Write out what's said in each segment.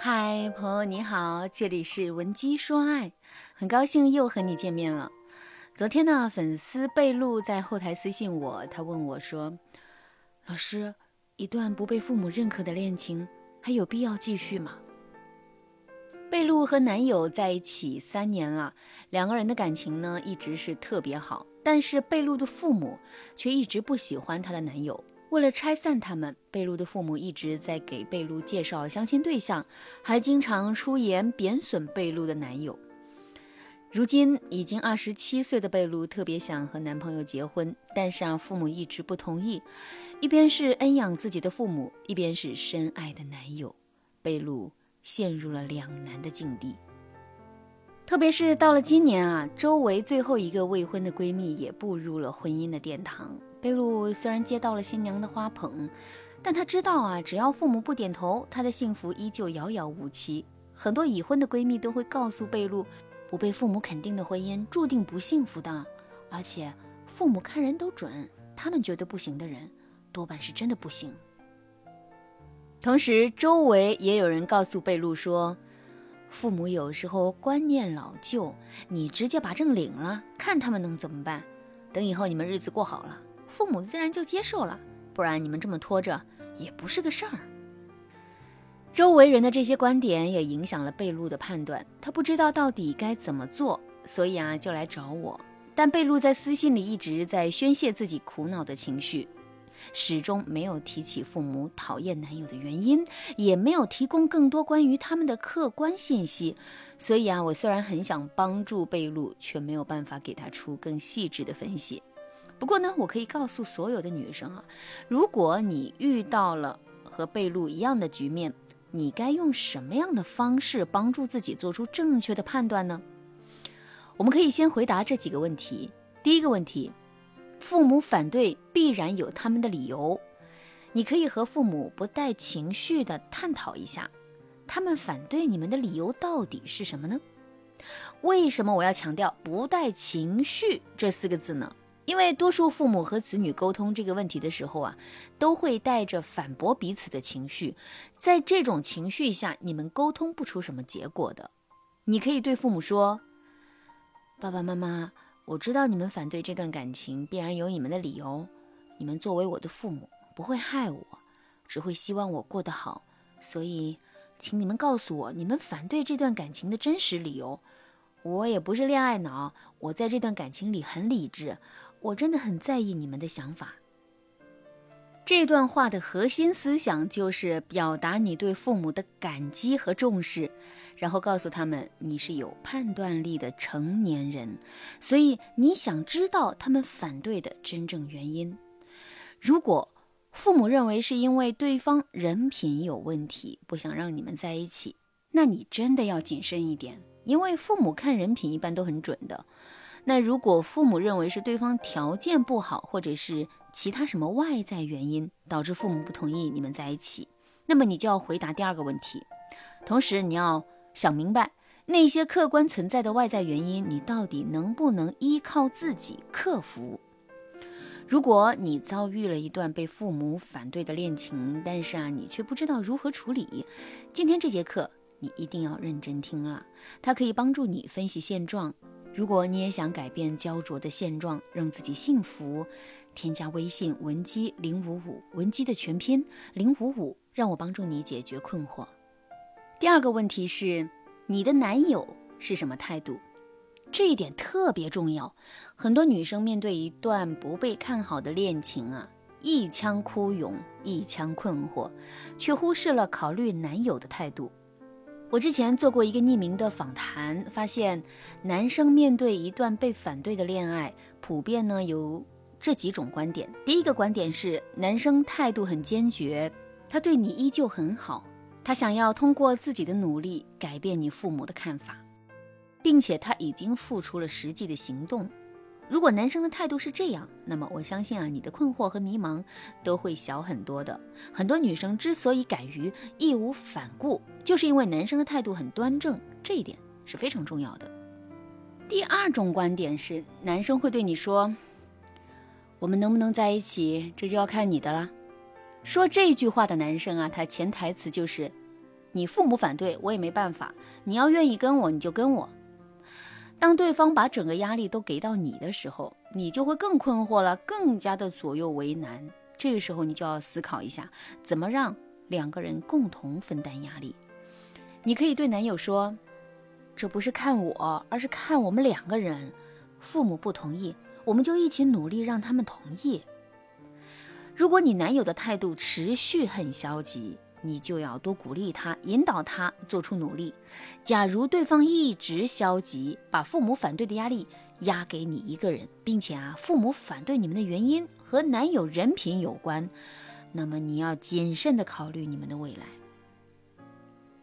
嗨，朋友你好，这里是文姬说爱，很高兴又和你见面了。昨天呢，粉丝贝露在后台私信我，他问我说：“老师，一段不被父母认可的恋情，还有必要继续吗？”贝露和男友在一起三年了，两个人的感情呢一直是特别好，但是贝露的父母却一直不喜欢她的男友。为了拆散他们，贝露的父母一直在给贝露介绍相亲对象，还经常出言贬损贝露的男友。如今已经二十七岁的贝露特别想和男朋友结婚，但是啊，父母一直不同意。一边是恩养自己的父母，一边是深爱的男友，贝露陷入了两难的境地。特别是到了今年啊，周围最后一个未婚的闺蜜也步入了婚姻的殿堂。贝露虽然接到了新娘的花捧，但她知道啊，只要父母不点头，她的幸福依旧遥遥无期。很多已婚的闺蜜都会告诉贝露，不被父母肯定的婚姻注定不幸福的，而且父母看人都准，他们觉得不行的人，多半是真的不行。同时，周围也有人告诉贝露说，父母有时候观念老旧，你直接把证领了，看他们能怎么办？等以后你们日子过好了。父母自然就接受了，不然你们这么拖着也不是个事儿。周围人的这些观点也影响了贝露的判断，她不知道到底该怎么做，所以啊就来找我。但贝露在私信里一直在宣泄自己苦恼的情绪，始终没有提起父母讨厌男友的原因，也没有提供更多关于他们的客观信息。所以啊，我虽然很想帮助贝露，却没有办法给她出更细致的分析。不过呢，我可以告诉所有的女生啊，如果你遇到了和贝露一样的局面，你该用什么样的方式帮助自己做出正确的判断呢？我们可以先回答这几个问题。第一个问题，父母反对必然有他们的理由，你可以和父母不带情绪的探讨一下，他们反对你们的理由到底是什么呢？为什么我要强调不带情绪这四个字呢？因为多数父母和子女沟通这个问题的时候啊，都会带着反驳彼此的情绪，在这种情绪下，你们沟通不出什么结果的。你可以对父母说：“爸爸妈妈，我知道你们反对这段感情，必然有你们的理由。你们作为我的父母，不会害我，只会希望我过得好。所以，请你们告诉我，你们反对这段感情的真实理由。我也不是恋爱脑，我在这段感情里很理智。”我真的很在意你们的想法。这段话的核心思想就是表达你对父母的感激和重视，然后告诉他们你是有判断力的成年人，所以你想知道他们反对的真正原因。如果父母认为是因为对方人品有问题，不想让你们在一起，那你真的要谨慎一点，因为父母看人品一般都很准的。那如果父母认为是对方条件不好，或者是其他什么外在原因导致父母不同意你们在一起，那么你就要回答第二个问题，同时你要想明白那些客观存在的外在原因，你到底能不能依靠自己克服？如果你遭遇了一段被父母反对的恋情，但是啊，你却不知道如何处理，今天这节课你一定要认真听了，它可以帮助你分析现状。如果你也想改变焦灼的现状，让自己幸福，添加微信文姬零五五，文姬的全拼零五五，让我帮助你解决困惑。第二个问题是，你的男友是什么态度？这一点特别重要。很多女生面对一段不被看好的恋情啊，一腔哭涌，一腔困惑，却忽视了考虑男友的态度。我之前做过一个匿名的访谈，发现男生面对一段被反对的恋爱，普遍呢有这几种观点。第一个观点是，男生态度很坚决，他对你依旧很好，他想要通过自己的努力改变你父母的看法，并且他已经付出了实际的行动。如果男生的态度是这样，那么我相信啊，你的困惑和迷茫都会小很多的。很多女生之所以敢于义无反顾，就是因为男生的态度很端正，这一点是非常重要的。第二种观点是，男生会对你说：“我们能不能在一起，这就要看你的了。”说这句话的男生啊，他潜台词就是：“你父母反对我也没办法，你要愿意跟我你就跟我。当对方把整个压力都给到你的时候，你就会更困惑了，更加的左右为难。这个时候你就要思考一下，怎么让两个人共同分担压力。你可以对男友说：“这不是看我，而是看我们两个人。父母不同意，我们就一起努力让他们同意。”如果你男友的态度持续很消极，你就要多鼓励他，引导他做出努力。假如对方一直消极，把父母反对的压力压给你一个人，并且啊，父母反对你们的原因和男友人品有关，那么你要谨慎的考虑你们的未来。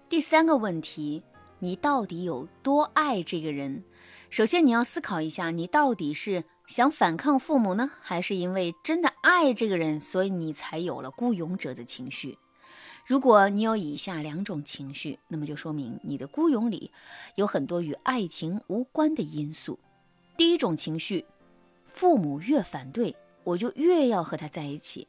第三个问题，你到底有多爱这个人？首先你要思考一下，你到底是。想反抗父母呢，还是因为真的爱这个人，所以你才有了孤勇者的情绪？如果你有以下两种情绪，那么就说明你的孤勇里有很多与爱情无关的因素。第一种情绪，父母越反对，我就越要和他在一起。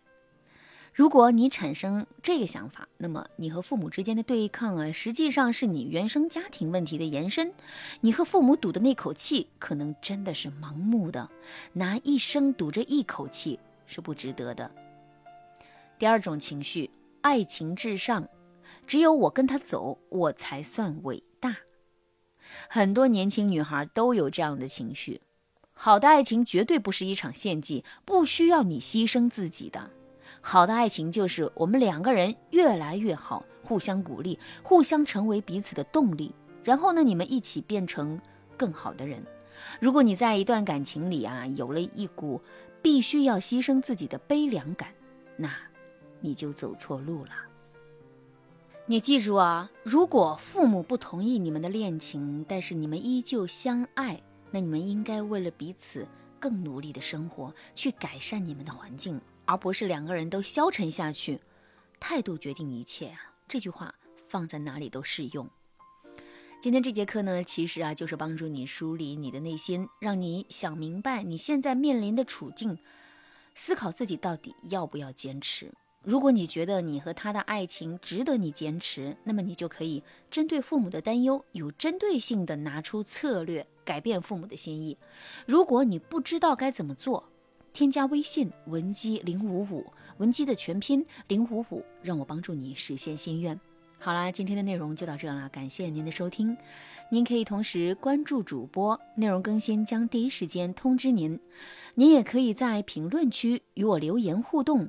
如果你产生这个想法，那么你和父母之间的对抗啊，实际上是你原生家庭问题的延伸。你和父母赌的那口气，可能真的是盲目的，拿一生赌这一口气是不值得的。第二种情绪，爱情至上，只有我跟他走，我才算伟大。很多年轻女孩都有这样的情绪。好的爱情绝对不是一场献祭，不需要你牺牲自己的。好的爱情就是我们两个人越来越好，互相鼓励，互相成为彼此的动力，然后呢，你们一起变成更好的人。如果你在一段感情里啊，有了一股必须要牺牲自己的悲凉感，那你就走错路了。你记住啊，如果父母不同意你们的恋情，但是你们依旧相爱，那你们应该为了彼此更努力的生活，去改善你们的环境。而不是两个人都消沉下去，态度决定一切啊！这句话放在哪里都适用。今天这节课呢，其实啊，就是帮助你梳理你的内心，让你想明白你现在面临的处境，思考自己到底要不要坚持。如果你觉得你和他的爱情值得你坚持，那么你就可以针对父母的担忧，有针对性的拿出策略，改变父母的心意。如果你不知道该怎么做，添加微信文姬零五五，文姬的全拼零五五，让我帮助你实现心愿。好啦，今天的内容就到这了，感谢您的收听。您可以同时关注主播，内容更新将第一时间通知您。您也可以在评论区与我留言互动，